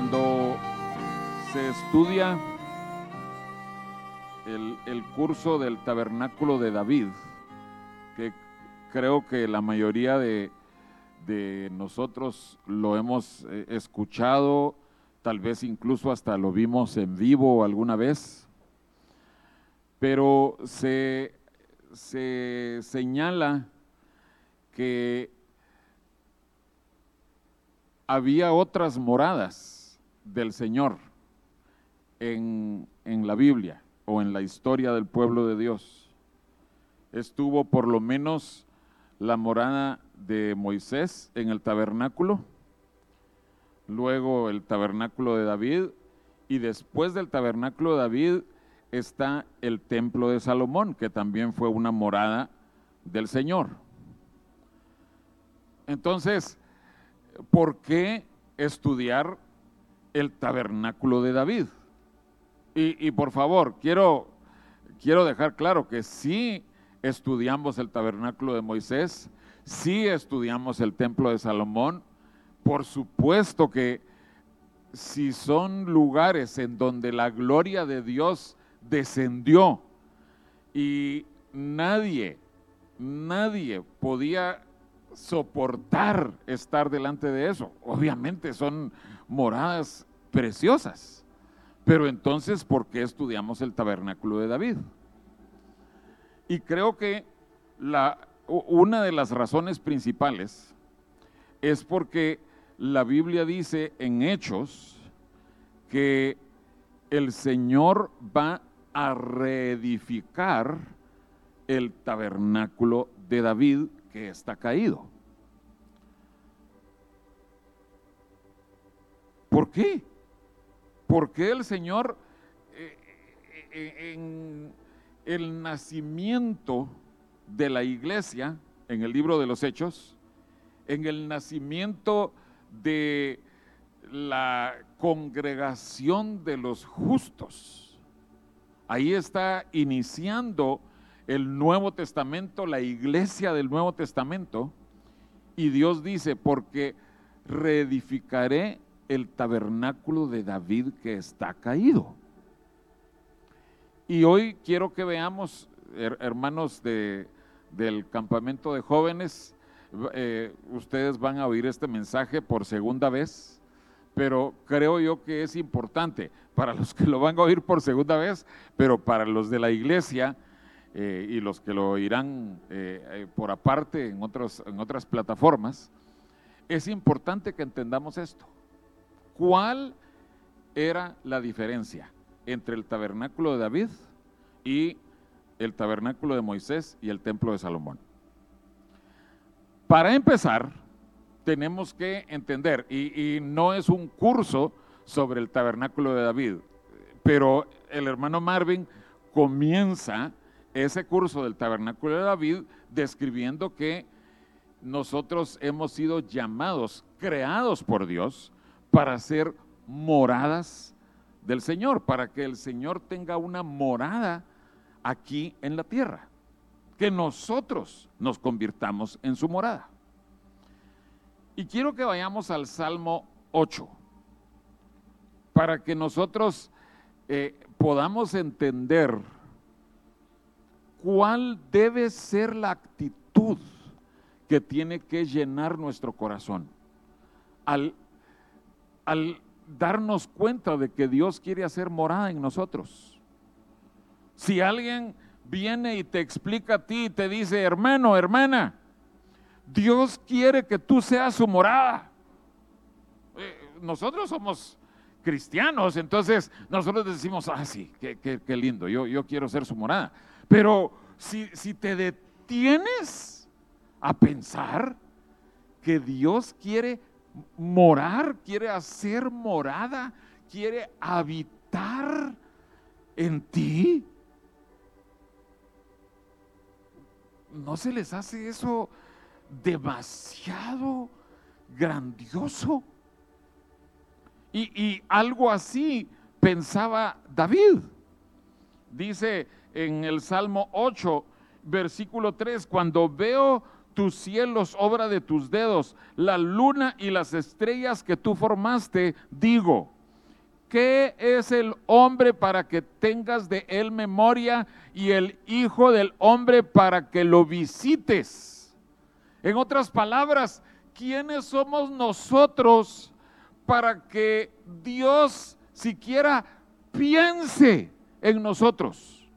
cuando se estudia el, curso del tabernáculo de David, que creo que la mayoría de, nosotros lo hemos eh, escuchado, tal vez incluso hasta lo vimos en vivo alguna vez, pero se señala que había otras moradas del Señor en, en la Biblia o en la historia del pueblo de Dios. Estuvo por lo menos la morada de Moisés en el tabernáculo, luego el tabernáculo de David y después del tabernáculo de David está el templo de Salomón, que también fue una morada del Señor. Entonces, ¿por qué estudiar el tabernáculo de David? Y, por favor, quiero, quiero dejar claro que sí estudiamos el tabernáculo de Moisés, sí estudiamos el templo de Salomón, por supuesto que si son lugares en donde la gloria de Dios descendió y nadie, nadie podía soportar estar delante de eso. Obviamente son moradas preciosas, pero entonces, ¿por qué estudiamos el tabernáculo de David? Y creo que la, una de las razones principales es porque la Biblia dice en Hechos que el Señor va a reedificar el tabernáculo de David que está caído. ¿Por qué? ¿Por qué el Señor eh, eh, en el nacimiento de la iglesia en el libro de los Hechos, en el nacimiento de la congregación de los justos. Ahí está iniciando el Nuevo Testamento, la iglesia del Nuevo Testamento, y Dios dice, porque reedificaré el tabernáculo de David que está caído. Y hoy quiero que veamos, hermanos de, del campamento de jóvenes, eh, ustedes van a oír este mensaje por segunda vez, pero creo yo que es importante para los que lo van a oír por segunda vez, pero para los de la iglesia eh, y los que lo oirán eh, por aparte en, en otras plataformas, es importante que entendamos esto. ¿Cuál era la diferencia? entre el tabernáculo de David y el tabernáculo de Moisés y el templo de Salomón. Para empezar, tenemos que entender, y, y, no es un curso sobre el tabernáculo de David, pero el hermano Marvin comienza ese curso del tabernáculo de David describiendo que nosotros hemos sido llamados, creados por Dios, para ser moradas del Señor, para que el Señor tenga una morada aquí en la tierra, que nosotros nos convirtamos en su morada. Y quiero que vayamos al Salmo 8, para que nosotros eh, podamos entender cuál debe ser la actitud que tiene que llenar nuestro corazón al, al darnos cuenta de que Dios quiere hacer morada en nosotros. Si alguien viene y te explica a ti y te dice, hermano, hermana, Dios quiere que tú seas su morada. Eh, nosotros somos cristianos, entonces nosotros decimos, ah, sí, qué, lindo, yo, yo quiero ser su morada. Pero si, si te detienes a pensar que Dios quiere morar, quiere hacer morada, quiere habitar en ti. ¿No se les hace eso demasiado grandioso? Y, y, algo así pensaba David. Dice en el Salmo 8, versículo 3, cuando veo tus cielos, obra de tus dedos, la luna y las estrellas que tú formaste, digo, ¿qué es el hombre para que tengas de él memoria y el hijo del hombre para que lo visites? En otras palabras, ¿quiénes somos nosotros para que Dios siquiera piense en nosotros?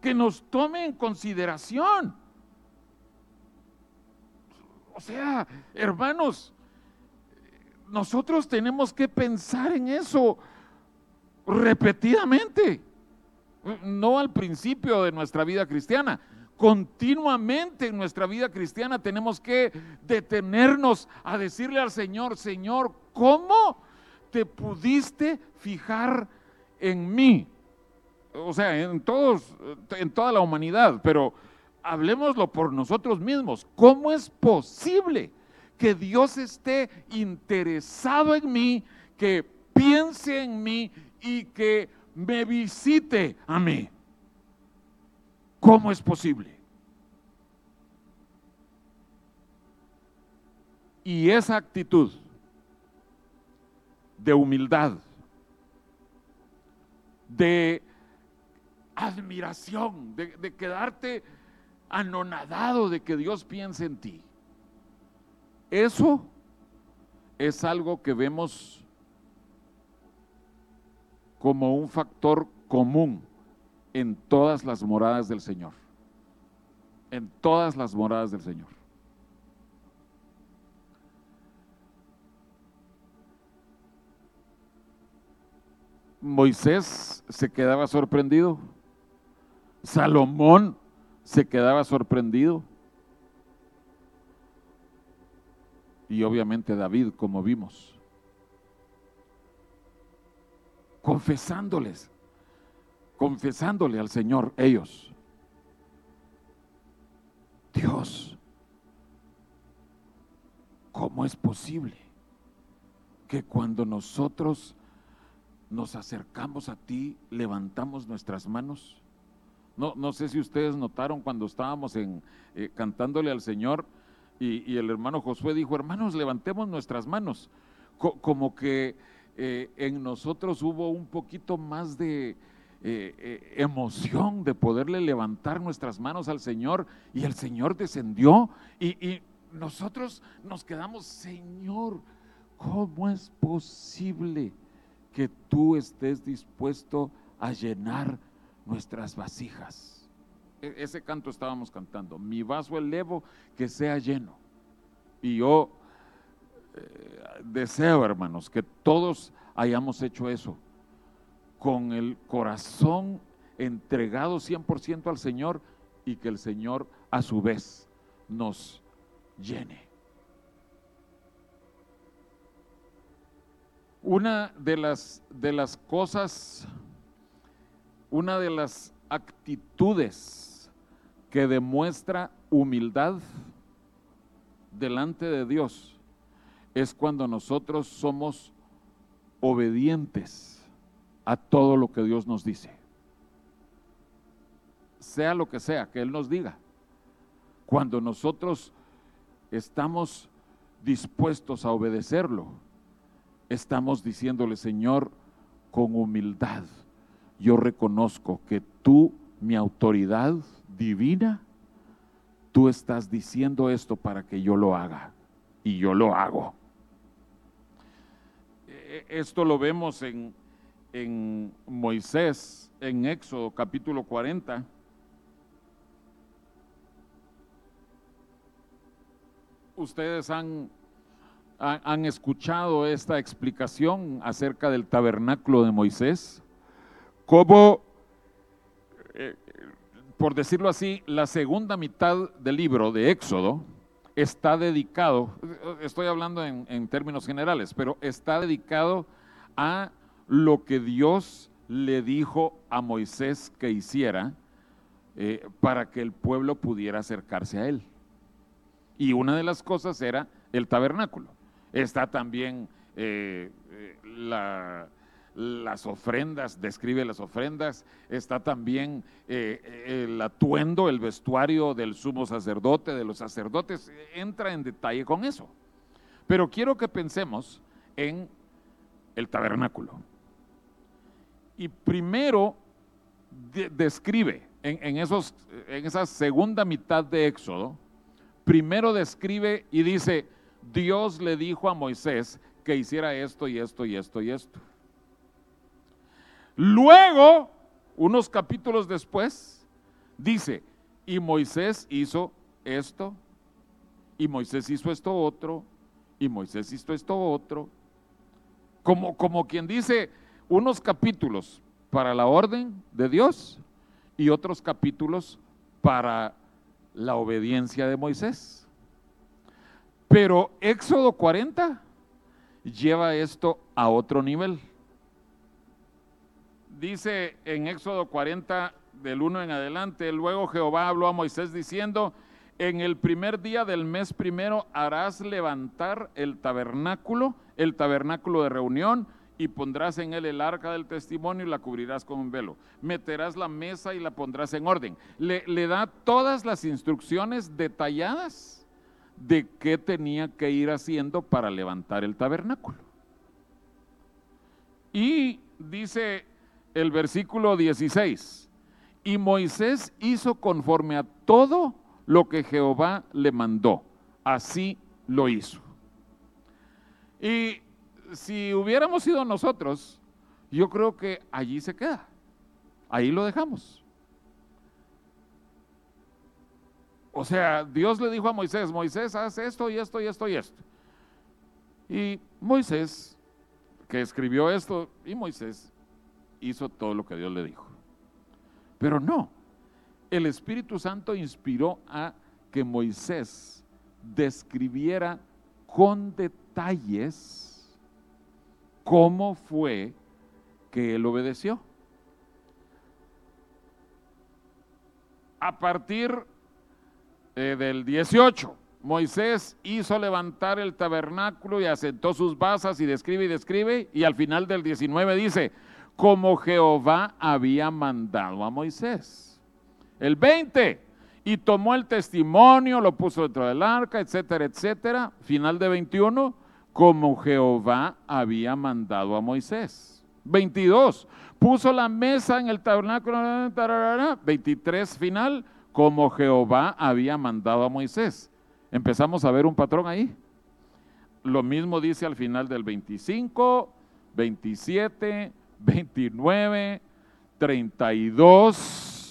Que nos tome en consideración. O sea, hermanos, nosotros tenemos que pensar en eso repetidamente, no al principio de nuestra vida cristiana. Continuamente en nuestra vida cristiana tenemos que detenernos a decirle al Señor, Señor, ¿cómo te pudiste fijar en mí? O sea, en todos, en toda la humanidad, pero hablemoslo por nosotros mismos. ¿Cómo es posible que Dios esté interesado en mí, que piense en mí y que me visite a mí? ¿Cómo es posible? Y esa actitud de humildad, de admiración, de, quedarte anonadado de que Dios piense en ti. Eso es algo que vemos como un factor común en todas las moradas del Señor. En todas las moradas del Señor. Moisés se quedaba sorprendido. Salomón se quedaba sorprendido. Y obviamente David, como vimos, confesándoles, confesándole al Señor ellos. Dios, ¿cómo es posible que cuando nosotros nos acercamos a ti, levantamos nuestras manos? No, no sé si ustedes notaron cuando estábamos en, eh, cantándole al Señor y, el hermano Josué dijo, hermanos, levantemos nuestras manos. como que eh, en nosotros hubo un poquito más de eh, emoción de poderle levantar nuestras manos al Señor y el Señor descendió y, y nosotros nos quedamos, Señor, ¿cómo es posible que tú estés dispuesto a llenar nuestras vasijas. E, ese canto estábamos cantando, mi vaso elevo que sea lleno. Y yo eh, deseo, hermanos, que todos hayamos hecho eso, con el corazón entregado 100% al Señor y que el Señor a su vez nos llene. Una de las, de las cosas una de las actitudes que demuestra humildad delante de Dios es cuando nosotros somos obedientes a todo lo que Dios nos dice. Sea lo que sea que Él nos diga. Cuando nosotros estamos dispuestos a obedecerlo, estamos diciéndole, Señor, con humildad yo reconozco que tú, mi autoridad divina, tú estás diciendo esto para que yo lo haga y yo lo hago. E, e, esto lo vemos en, en Moisés, en Éxodo capítulo 40. Ustedes han, han escuchado esta explicación acerca del tabernáculo de Moisés como, eh, por decirlo así, la segunda mitad del libro de Éxodo está dedicado, estoy hablando en, términos generales, pero está dedicado a lo que Dios le dijo a Moisés que hiciera eh, para que el pueblo pudiera acercarse a él. Y una de las cosas era el tabernáculo. Está también eh, la las ofrendas, describe las ofrendas, está también eh, el atuendo, el vestuario del sumo sacerdote, de los sacerdotes, entra en detalle con eso. Pero quiero que pensemos en el tabernáculo. Y primero describe en, esos, en esa segunda mitad de Éxodo, primero describe y dice, Dios le dijo a Moisés que hiciera esto y esto y esto y esto. Luego, unos capítulos después, dice, y Moisés hizo esto, y Moisés hizo esto otro, y Moisés hizo esto otro. Como, como quien dice, unos capítulos para la orden de Dios y otros capítulos para la obediencia de Moisés. Pero Éxodo 40 lleva esto a otro nivel. Dice en Éxodo 40 del 1 en adelante, luego Jehová habló a Moisés diciendo, en el primer día del mes primero harás levantar el tabernáculo, el tabernáculo de reunión, y pondrás en él el arca del testimonio y la cubrirás con un velo. Meterás la mesa y la pondrás en orden. Le, le da todas las instrucciones detalladas de qué tenía que ir haciendo para levantar el tabernáculo. Y dice el versículo 16, y Moisés hizo conforme a todo lo que Jehová le mandó. Así lo hizo. Y si hubiéramos sido nosotros, yo creo que allí se queda. Ahí lo dejamos. O sea, Dios le dijo a Moisés, Moisés, haz esto y esto y esto y esto. Y Moisés, que escribió esto, y Moisés hizo todo lo que Dios le dijo. Pero no, el Espíritu Santo inspiró a que Moisés describiera con detalles cómo fue que él obedeció. A partir eh, del 18, Moisés hizo levantar el tabernáculo y asentó sus basas y describe y describe, y al final del 19 dice, como Jehová había mandado a Moisés. El 20, y tomó el testimonio, lo puso dentro del arca, etcétera, etcétera. Final de 21, como Jehová había mandado a Moisés. 22. Puso la mesa en el tabernáculo. 23 final, como Jehová había mandado a Moisés. Empezamos a ver un patrón ahí. Lo mismo dice al final del 25, 27, 29, 32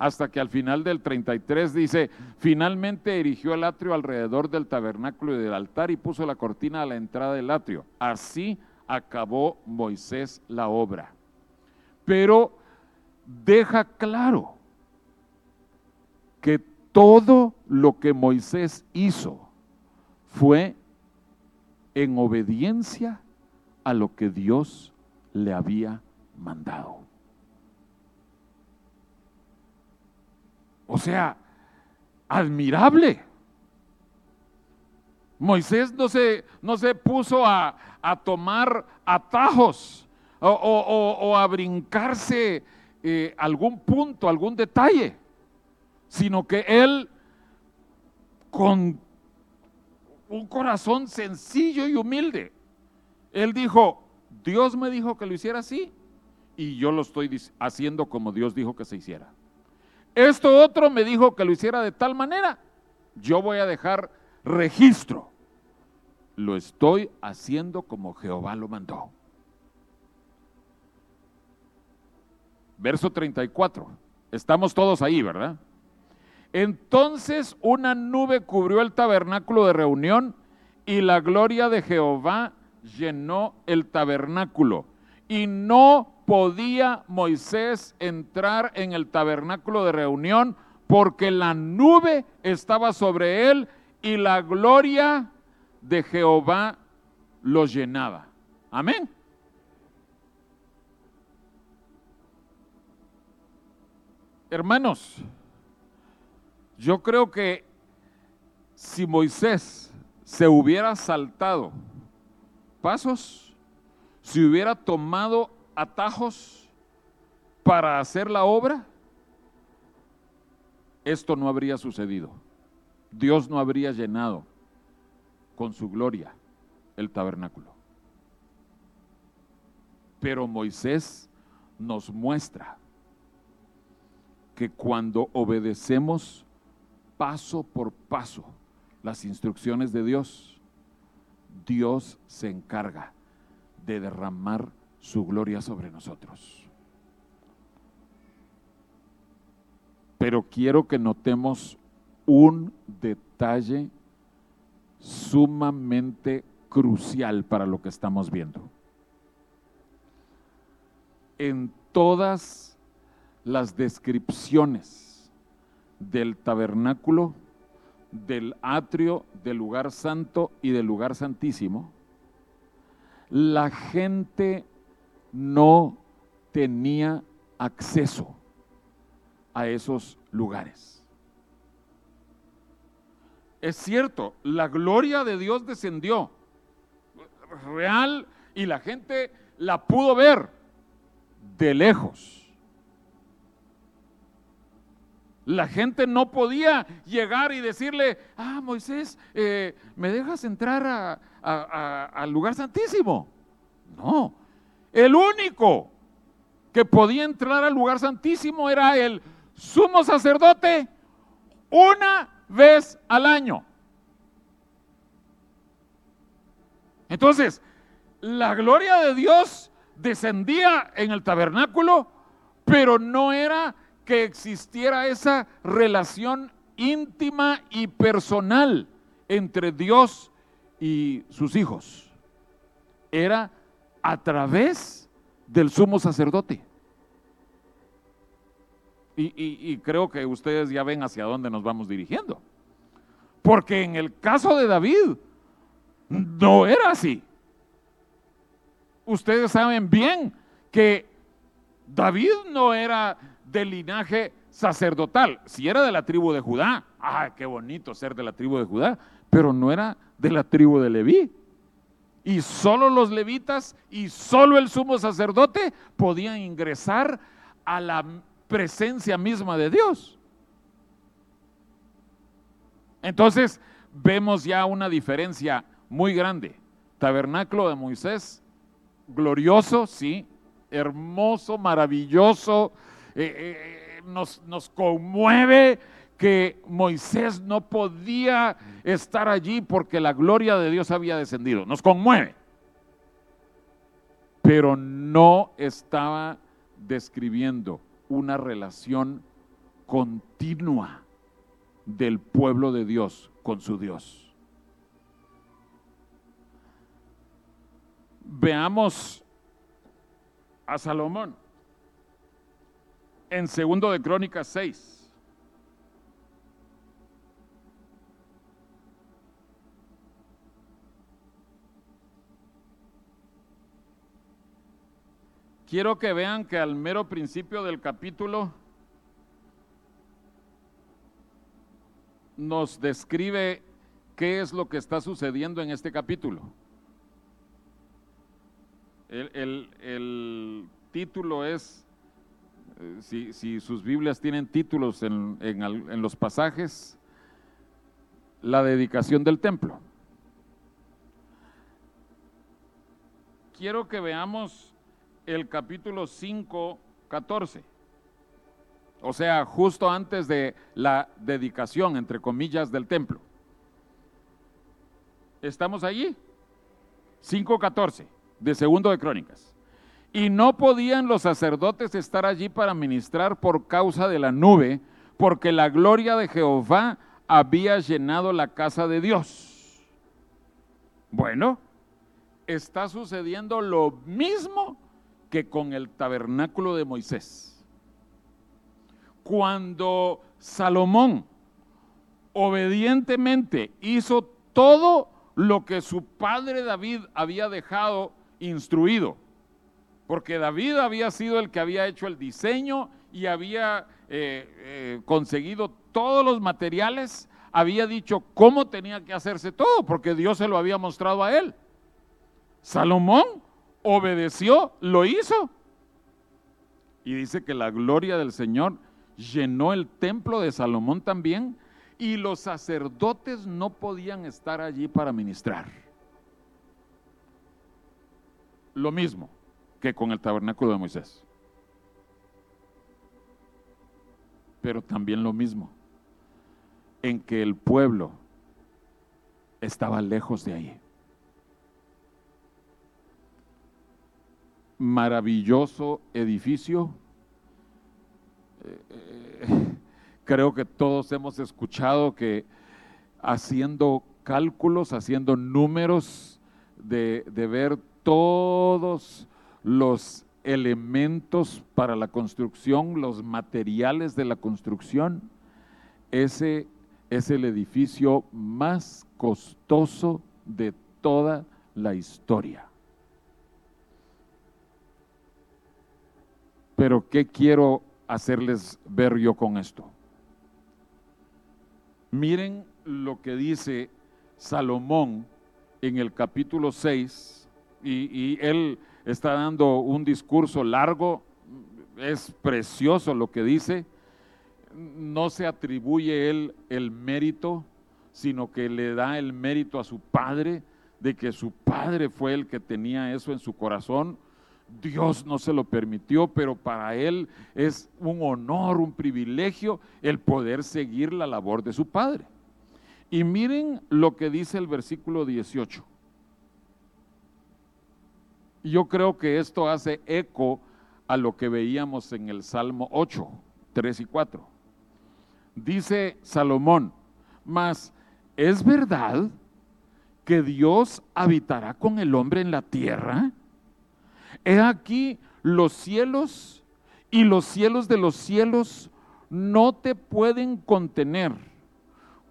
hasta que al final del 33 dice, finalmente erigió el atrio alrededor del tabernáculo y del altar y puso la cortina a la entrada del atrio. Así acabó Moisés la obra. Pero deja claro que todo lo que Moisés hizo fue en obediencia a lo que Dios le había mandado. O sea, admirable. Moisés no se, no se puso a, tomar atajos o, a brincarse eh, algún punto, algún detalle, sino que él con un corazón sencillo y humilde, él dijo, Dios me dijo que lo hiciera así y yo lo estoy haciendo como Dios dijo que se hiciera. Esto otro me dijo que lo hiciera de tal manera. Yo voy a dejar registro. Lo estoy haciendo como Jehová lo mandó. Verso 34. Estamos todos ahí, ¿verdad? Entonces una nube cubrió el tabernáculo de reunión y la gloria de Jehová llenó el tabernáculo. Y no podía Moisés entrar en el tabernáculo de reunión porque la nube estaba sobre él y la gloria de Jehová lo llenaba. Amén. Hermanos, yo creo que si Moisés se hubiera saltado pasos, si hubiera tomado atajos para hacer la obra, esto no habría sucedido. Dios no habría llenado con su gloria el tabernáculo. Pero Moisés nos muestra que cuando obedecemos paso por paso las instrucciones de Dios, Dios se encarga de derramar su gloria sobre nosotros. Pero quiero que notemos un detalle sumamente crucial para lo que estamos viendo. En todas las descripciones del tabernáculo, del atrio, del lugar santo y del lugar santísimo, la gente no tenía acceso a esos lugares. Es cierto, la gloria de Dios descendió real y la gente la pudo ver de lejos. La gente no podía llegar y decirle, ah, Moisés, eh, ¿me dejas entrar al lugar santísimo? No, el único que podía entrar al lugar santísimo era el sumo sacerdote una vez al año. Entonces, la gloria de Dios descendía en el tabernáculo, pero no era que existiera esa relación íntima y personal entre Dios y sus hijos. Era a través del sumo sacerdote. Y, creo que ustedes ya ven hacia dónde nos vamos dirigiendo. Porque en el caso de David, no era así. Ustedes saben bien que David no era del linaje sacerdotal. Si era de la tribu de Judá, ¡ay, qué bonito ser de la tribu de Judá! Pero no era de la tribu de Leví. Y solo los levitas y solo el sumo sacerdote podían ingresar a la presencia misma de Dios. Entonces vemos ya una diferencia muy grande. Tabernáculo de Moisés, glorioso, sí, hermoso, maravilloso, eh, eh, nos, nos conmueve que Moisés no podía estar allí porque la gloria de Dios había descendido. Nos conmueve. Pero no estaba describiendo una relación continua del pueblo de Dios con su Dios. Veamos a Salomón en segundo de Crónicas 6. Quiero que vean que al mero principio del capítulo nos describe qué es lo que está sucediendo en este capítulo. El, título es, si, sus Biblias tienen títulos en, en los pasajes, la dedicación del templo. Quiero que veamos el capítulo 5, 14. O sea, justo antes de la dedicación, entre comillas, del templo. ¿Estamos allí? 5.14 de Segundo de Crónicas. Y no podían los sacerdotes estar allí para ministrar por causa de la nube, porque la gloria de Jehová había llenado la casa de Dios. Bueno, está sucediendo lo mismo que con el tabernáculo de Moisés. Cuando Salomón obedientemente hizo todo lo que su padre David había dejado instruido, porque David había sido el que había hecho el diseño y había eh, eh, conseguido todos los materiales, había dicho cómo tenía que hacerse todo, porque Dios se lo había mostrado a él. Salomón obedeció, lo hizo. Y dice que la gloria del Señor llenó el templo de Salomón también y los sacerdotes no podían estar allí para ministrar. Lo mismo que con el tabernáculo de Moisés. Pero también lo mismo en que el pueblo estaba lejos de ahí. Maravilloso edificio. Eh, eh, creo que todos hemos escuchado que haciendo cálculos, haciendo números de, de ver todos los elementos para la construcción, los materiales de la construcción, ese es el edificio más costoso de toda la historia. Pero ¿qué quiero hacerles ver yo con esto? Miren lo que dice Salomón en el capítulo 6, y, él está dando un discurso largo, es precioso lo que dice, no se atribuye él el mérito, sino que le da el mérito a su padre, de que su padre fue el que tenía eso en su corazón. Dios no se lo permitió, pero para él es un honor, un privilegio el poder seguir la labor de su padre. Y miren lo que dice el versículo 18. Yo creo que esto hace eco a lo que veíamos en el Salmo 8, 3 y 4. Dice Salomón, mas ¿es verdad que Dios habitará con el hombre en la tierra? He aquí los cielos y los cielos de los cielos no te pueden contener,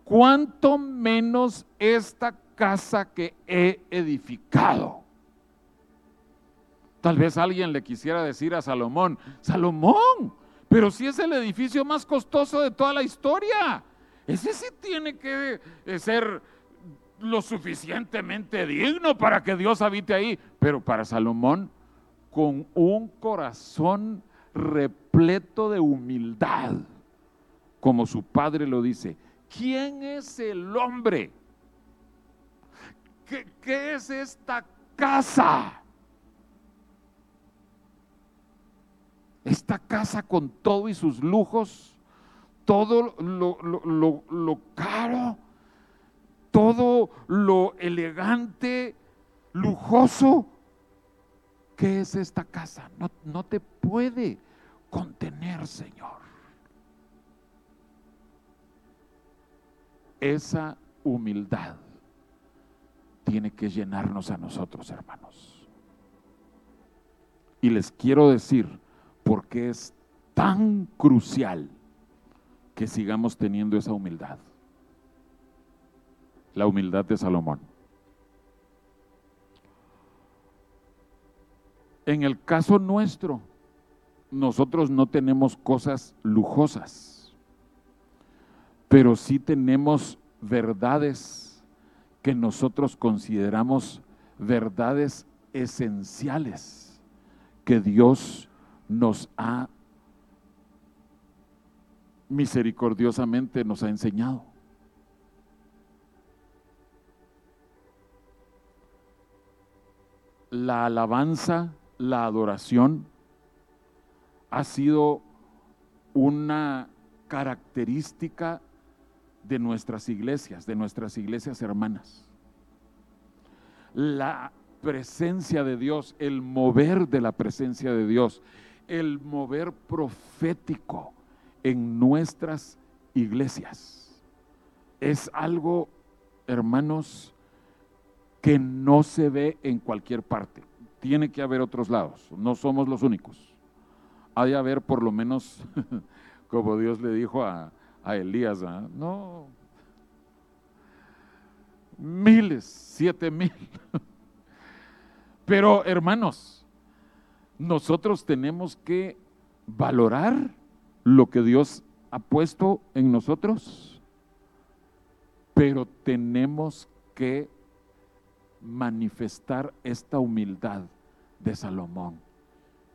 cuanto menos esta casa que he edificado. Tal vez alguien le quisiera decir a Salomón, Salomón, pero si es el edificio más costoso de toda la historia, ese sí tiene que eh, ser lo suficientemente digno para que Dios habite ahí. Pero para Salomón, con un corazón repleto de humildad, como su padre lo dice, ¿quién es el hombre? ¿Qué, qué es esta casa? Esta casa con todo y sus lujos, todo lo, caro, todo lo elegante, lujoso. ¿Qué es esta casa? No, no te puede contener, Señor. Esa humildad tiene que llenarnos a nosotros, hermanos. Y les quiero decir, porque es tan crucial que sigamos teniendo esa humildad. La humildad de Salomón. En el caso nuestro, nosotros no tenemos cosas lujosas, pero sí tenemos verdades que nosotros consideramos verdades esenciales que Dios nos ha misericordiosamente nos ha enseñado. La alabanza, la adoración ha sido una característica de nuestras iglesias, de nuestras iglesias hermanas. La presencia de Dios, el mover de la presencia de Dios, el mover profético en nuestras iglesias. Es algo, hermanos, que no se ve en cualquier parte. Tiene que haber otros lados, no somos los únicos. Ha de haber por lo menos, como Dios le dijo a, Elías, ¿ah? no, miles, siete mil. Pero hermanos, nosotros tenemos que valorar lo que Dios ha puesto en nosotros, pero tenemos que manifestar esta humildad de Salomón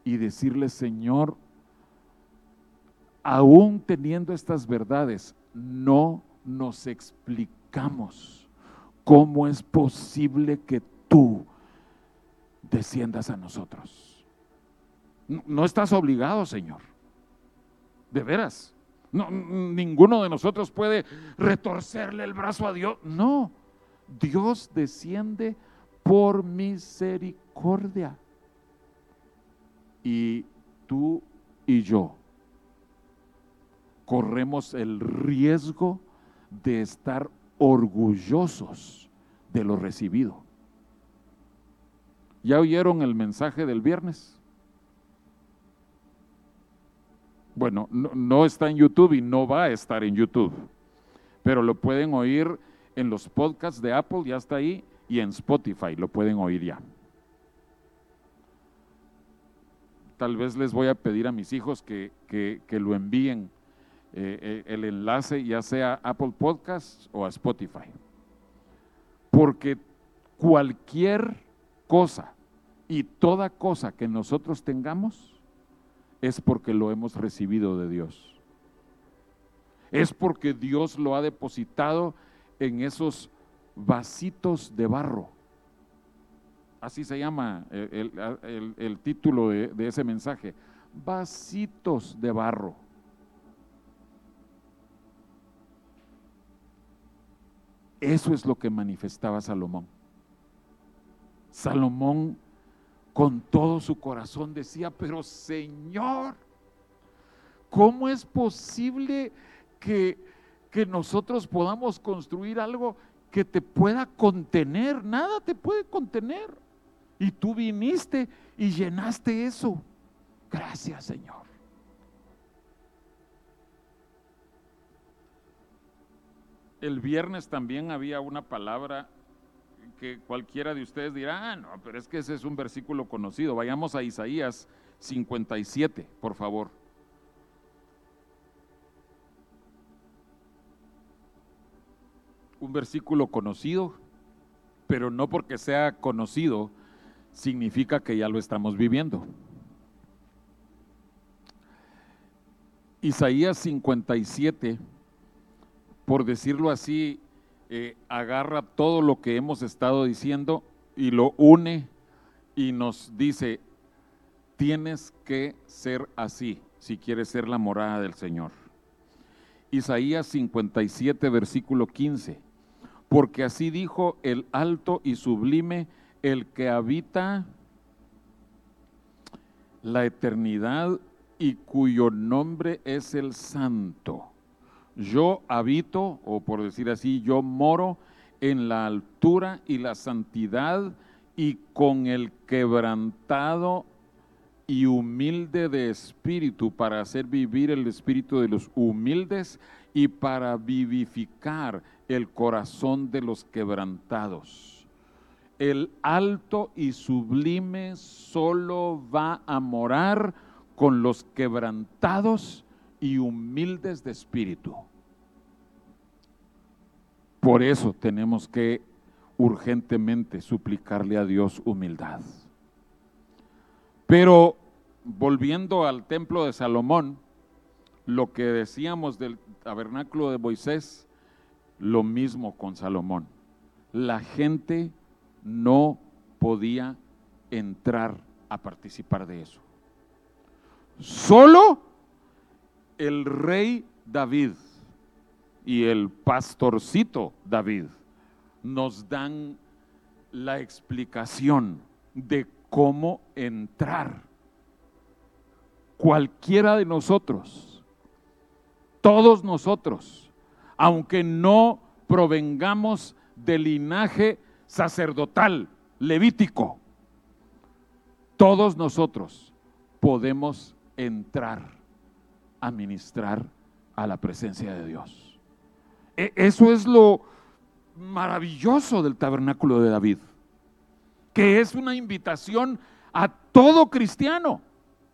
y decirle, Señor, aún teniendo estas verdades, no nos explicamos cómo es posible que tú desciendas a nosotros. No, estás obligado, Señor. De veras. No, ninguno de nosotros puede retorcerle el brazo a Dios. No, Dios desciende por misericordia. Y tú y yo corremos el riesgo de estar orgullosos de lo recibido. ¿Ya oyeron el mensaje del viernes? Bueno, no, está en YouTube y no va a estar en YouTube, pero lo pueden oír en los podcasts de Apple, ya está ahí, y en Spotify lo pueden oír ya. Tal vez les voy a pedir a mis hijos que, que lo envíen eh, eh, el enlace ya sea a Apple Podcasts o a Spotify. Porque cualquier cosa y toda cosa que nosotros tengamos es porque lo hemos recibido de Dios. Es porque Dios lo ha depositado en esos vasitos de barro. Así se llama el, título de ese mensaje. Vasitos de barro. Eso es lo que manifestaba Salomón. Salomón con todo su corazón decía, pero Señor, ¿cómo es posible que, que nosotros podamos construir algo que te pueda contener? Nada te puede contener. Y tú viniste y llenaste eso. Gracias, Señor. el viernes también había una palabra cualquiera de ustedes dirá, ah, no, pero es que ese es un versículo conocido. Vayamos a Isaías 57, por favor. Un versículo conocido, pero no porque sea conocido significa que ya lo estamos viviendo. Isaías 57 por decirlo así, eh, agarra todo lo que hemos estado diciendo y lo une y nos dice, tienes que ser así si quieres ser la morada del Señor. Isaías 57, versículo 15, porque así dijo el alto y sublime, el que habita la eternidad y cuyo nombre es el santo yo habito, o por decir así, yo moro en la altura y la santidad y con el quebrantado y humilde de espíritu para hacer vivir el espíritu de los humildes y para vivificar el corazón de los quebrantados. El alto y sublime solo va a morar con los quebrantados y humildes de espíritu. Por eso tenemos que urgentemente suplicarle a Dios humildad. Pero volviendo al templo de Salomón, lo que decíamos del tabernáculo de Moisés, lo mismo con Salomón. La gente no podía entrar a participar de eso. Solo el rey David y el pastorcito David nos dan la explicación de cómo entrar. Cualquiera de nosotros, todos nosotros, aunque no provengamos del linaje sacerdotal levítico, todos nosotros podemos entrar a ministrar a la presencia de Dios. E, eso es lo maravilloso del tabernáculo de David, que es una invitación a todo cristiano,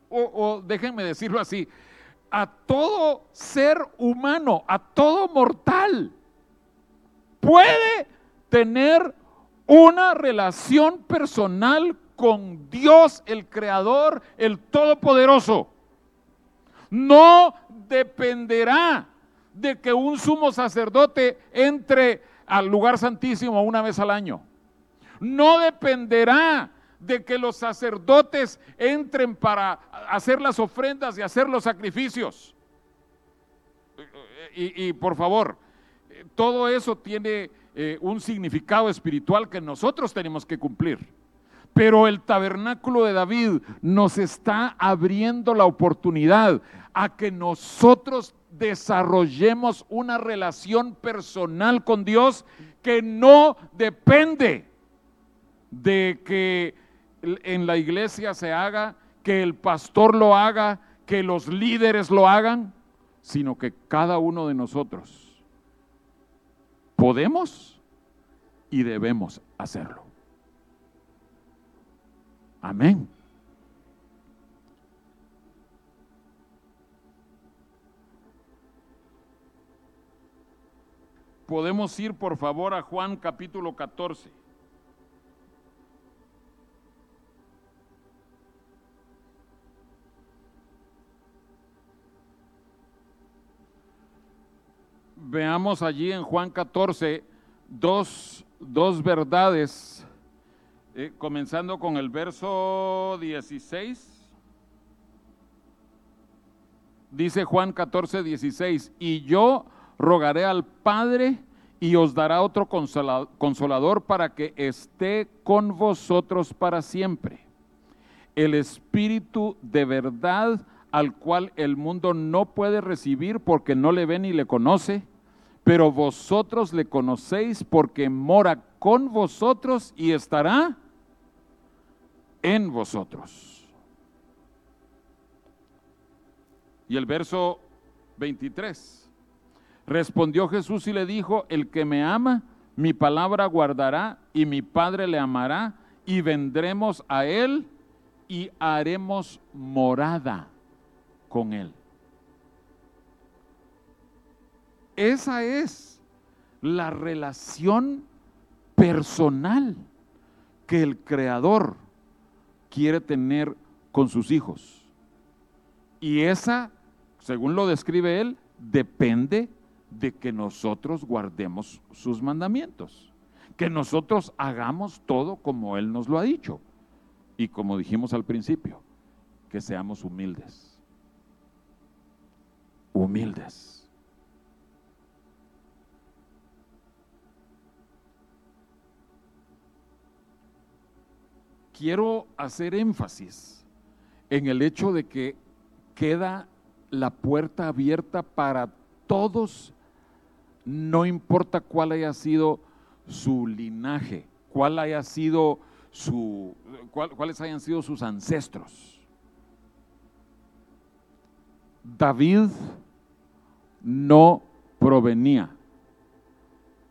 o, o déjenme decirlo así, a todo ser humano, a todo mortal, puede tener una relación personal con Dios, el Creador, el Todopoderoso. No dependerá de que un sumo sacerdote entre al lugar santísimo una vez al año. No dependerá de que los sacerdotes entren para hacer las ofrendas y hacer los sacrificios. Y, por favor, todo eso tiene eh, un significado espiritual que nosotros tenemos que cumplir. Pero el tabernáculo de David nos está abriendo la oportunidad a que nosotros desarrollemos una relación personal con Dios que no depende de que en la iglesia se haga, que el pastor lo haga, que los líderes lo hagan, sino que cada uno de nosotros podemos y debemos hacerlo. Amén. Podemos ir por favor a Juan capítulo 14. Veamos allí en Juan 14 dos, dos verdades eh, comenzando con el verso 16. Dice Juan 14, 16, y yo rogaré al Padre y os dará otro consolador para que esté con vosotros para siempre. El Espíritu de verdad al cual el mundo no puede recibir porque no le ve ni le conoce, pero vosotros le conocéis porque mora con vosotros y estará en vosotros. Y el verso 23. Respondió Jesús y le dijo, el que me ama, mi palabra guardará y mi Padre le amará y vendremos a él y haremos morada con él. Esa es la relación personal que el Creador quiere tener con sus hijos. Y esa, según lo describe él, depende de que nosotros guardemos sus mandamientos, que nosotros hagamos todo como Él nos lo ha dicho. Y como dijimos al principio, que seamos humildes. Humildes. quiero hacer énfasis en el hecho de que queda la puerta abierta para todos, no importa cuál haya sido su linaje, cuál haya sido su, cuáles hayan sido sus ancestros. David no provenía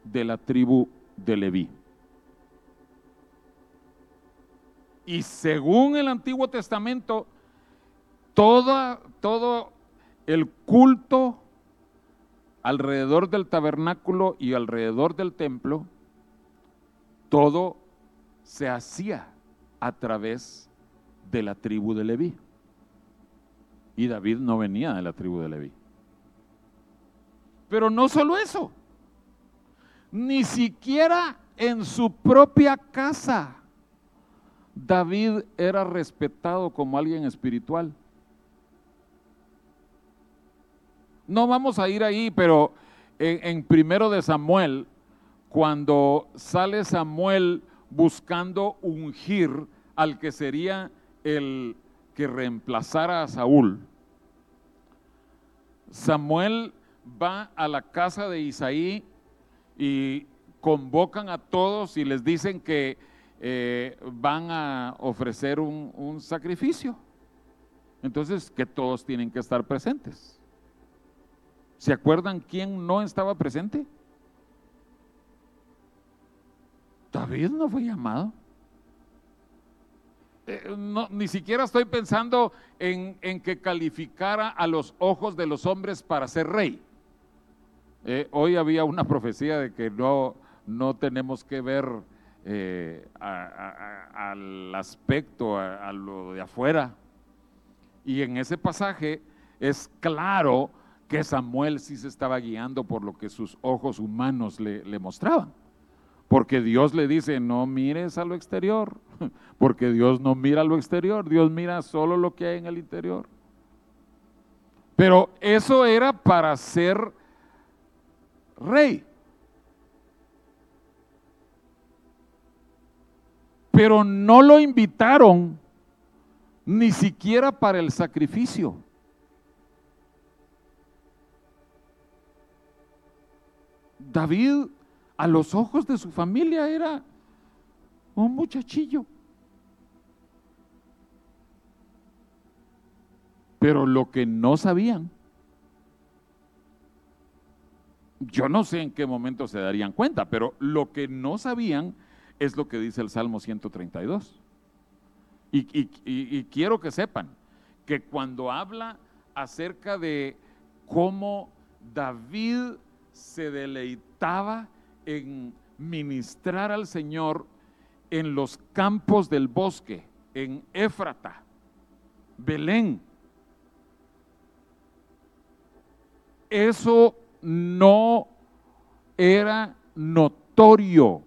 de la tribu de Leví. Y según el Antiguo Testamento, todo el culto alrededor del tabernáculo y alrededor del templo, todo se hacía a través de la tribu de Leví. Y David no venía de la tribu de Leví. Pero no solo eso, ni siquiera en su propia casa David era respetado como alguien espiritual. No vamos a ir ahí, pero en, primero de Samuel, cuando sale Samuel buscando ungir al que sería el que reemplazara a Saúl, Samuel va a la casa de Isaí y convocan a todos y les dicen que eh, van a ofrecer un, sacrificio. Entonces, que todos tienen que estar presentes. ¿Se acuerdan quién no estaba presente? David no fue llamado. Eh, ni siquiera estoy pensando en, que calificara a los ojos de los hombres para ser rey. Eh, hoy había una profecía de que no, no tenemos que ver eh, al aspecto, a, lo de afuera. Y en ese pasaje es claro que Samuel sí se estaba guiando por lo que sus ojos humanos le, le mostraban. Porque Dios le dice, no mires a lo exterior, porque Dios no mira a lo exterior, Dios mira solo lo que hay en el interior. Pero eso era para ser rey. Pero no lo invitaron ni siquiera para el sacrificio. David a los ojos de su familia era un muchachillo. Pero lo que no sabían, yo no sé en qué momento se darían cuenta, pero lo que no sabían es lo que dice el Salmo 132. Y, y quiero que sepan que cuando habla acerca de cómo David se deleitaba en ministrar al Señor en los campos del bosque, en Éfrata, Belén. Eso no era notorio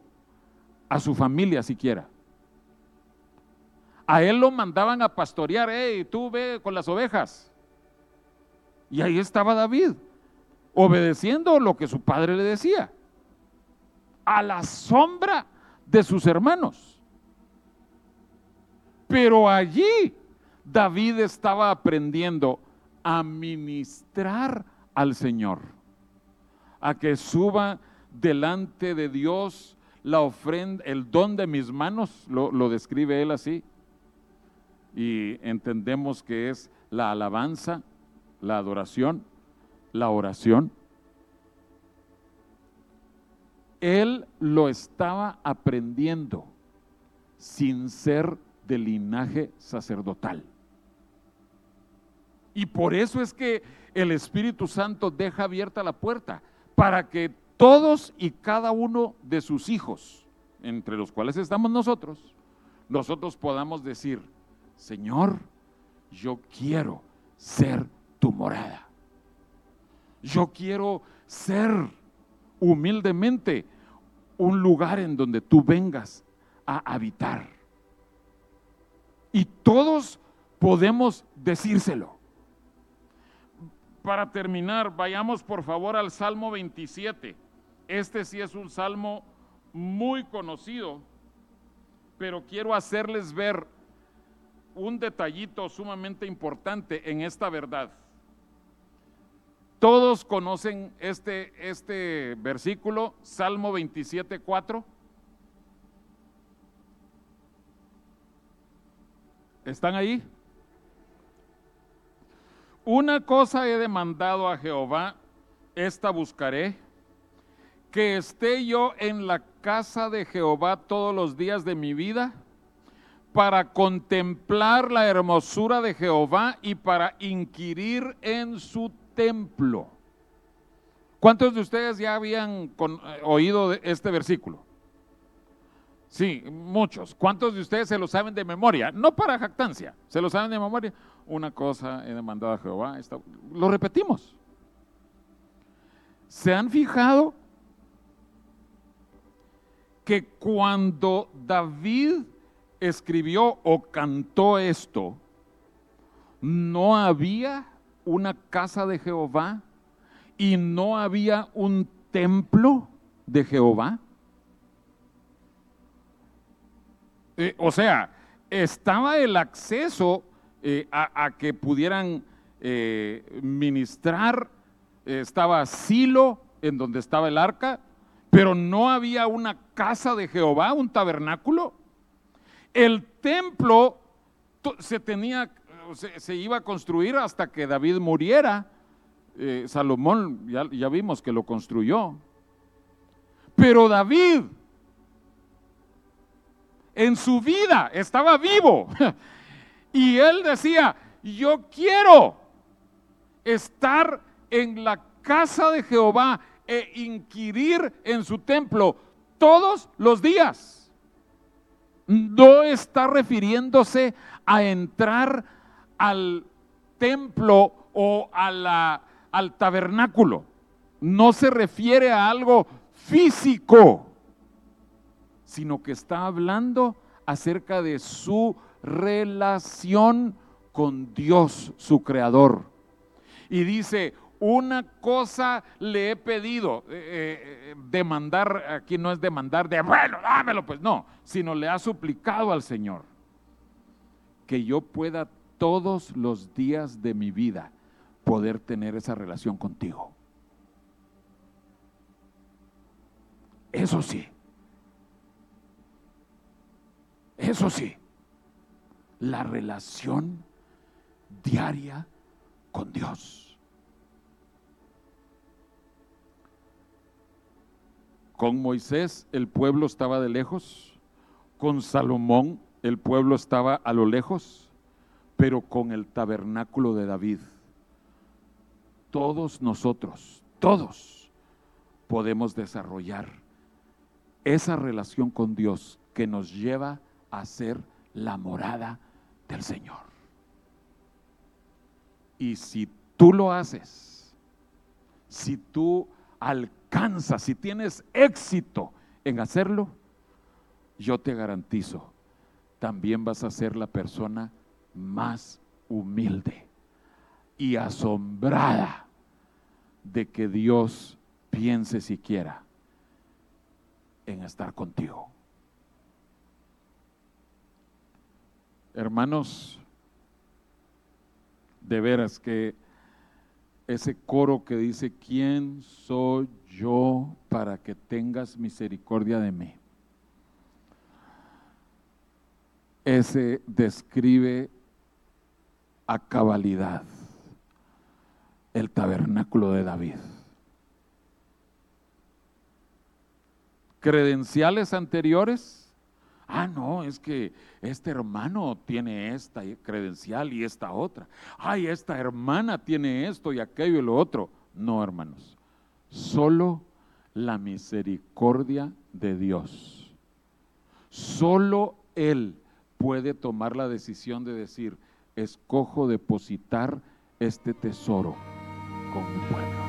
a su familia siquiera. A él lo mandaban a pastorear, hey, tú ve con las ovejas. Y ahí estaba David, obedeciendo lo que su padre le decía a la sombra de sus hermanos. Pero allí David estaba aprendiendo a ministrar al Señor, a que suba delante de Dios la ofrenda, el don de mis manos, lo, lo describe él así, y entendemos que es la alabanza, la adoración, la oración él lo estaba aprendiendo sin ser de linaje sacerdotal. Y por eso es que el Espíritu Santo deja abierta la puerta para que todos y cada uno de sus hijos, entre los cuales estamos nosotros, nosotros podamos decir, Señor, yo quiero ser tu morada. Yo quiero ser humildemente un lugar en donde tú vengas a habitar. Y todos podemos decírselo. Para terminar, vayamos por favor al Salmo 27. Este sí es un salmo muy conocido, pero quiero hacerles ver un detallito sumamente importante en esta verdad. Todos conocen este, este versículo, Salmo 27, 4. ¿Están ahí? Una cosa he demandado a Jehová, esta buscaré, que esté yo en la casa de Jehová todos los días de mi vida, para contemplar la hermosura de Jehová y para inquirir en su templo. ¿Cuántos de ustedes ya habían eh, oído este versículo? Sí, muchos. ¿Cuántos de ustedes se lo saben de memoria? No para jactancia, se lo saben de memoria. Una cosa he demandado a Jehová. lo repetimos. ¿Se han fijado que cuando David escribió o cantó esto, no había una casa de Jehová y no había un templo de Jehová? Eh, o sea, estaba el acceso eh, a, que pudieran eh, ministrar, estaba Silo, en donde estaba el arca, pero no había una casa de Jehová, un tabernáculo. El templo se tenía se, iba a construir hasta que David muriera. Eh, Salomón ya, ya vimos que lo construyó. Pero David en su vida estaba vivo. Y él decía, yo quiero estar en la casa de Jehová e inquirir en su templo todos los días. No está refiriéndose a entrar al templo o a la, al tabernáculo. No se refiere a algo físico, sino que está hablando acerca de su relación con Dios, su creador. Y dice, una cosa le he pedido, eh, eh, demandar, aquí no es demandar de, dámelo, pues no, sino le ha suplicado al Señor que yo pueda todos los días de mi vida poder tener esa relación contigo. Eso sí, eso sí, la relación diaria con Dios. Con Moisés el pueblo estaba de lejos, con Salomón el pueblo estaba a lo lejos, pero con el tabernáculo de David, todos nosotros, todos podemos desarrollar esa relación con Dios que nos lleva a ser la morada del Señor. Y si tú lo haces, si tú alcanzas, si tienes éxito en hacerlo, yo te garantizo, también vas a ser la persona más humilde y asombrada de que Dios piense siquiera en estar contigo. Hermanos, de veras que ese coro que dice, ¿quién soy yo para que tengas misericordia de mí? Ese describe a cabalidad el tabernáculo de David. Credenciales anteriores Ah, no, es que este hermano tiene esta credencial y esta otra. Ay, esta hermana tiene esto y aquello y lo otro. No, hermanos. Solo la misericordia de Dios. Solo Él puede tomar la decisión de decir, escojo depositar este tesoro con mi pueblo.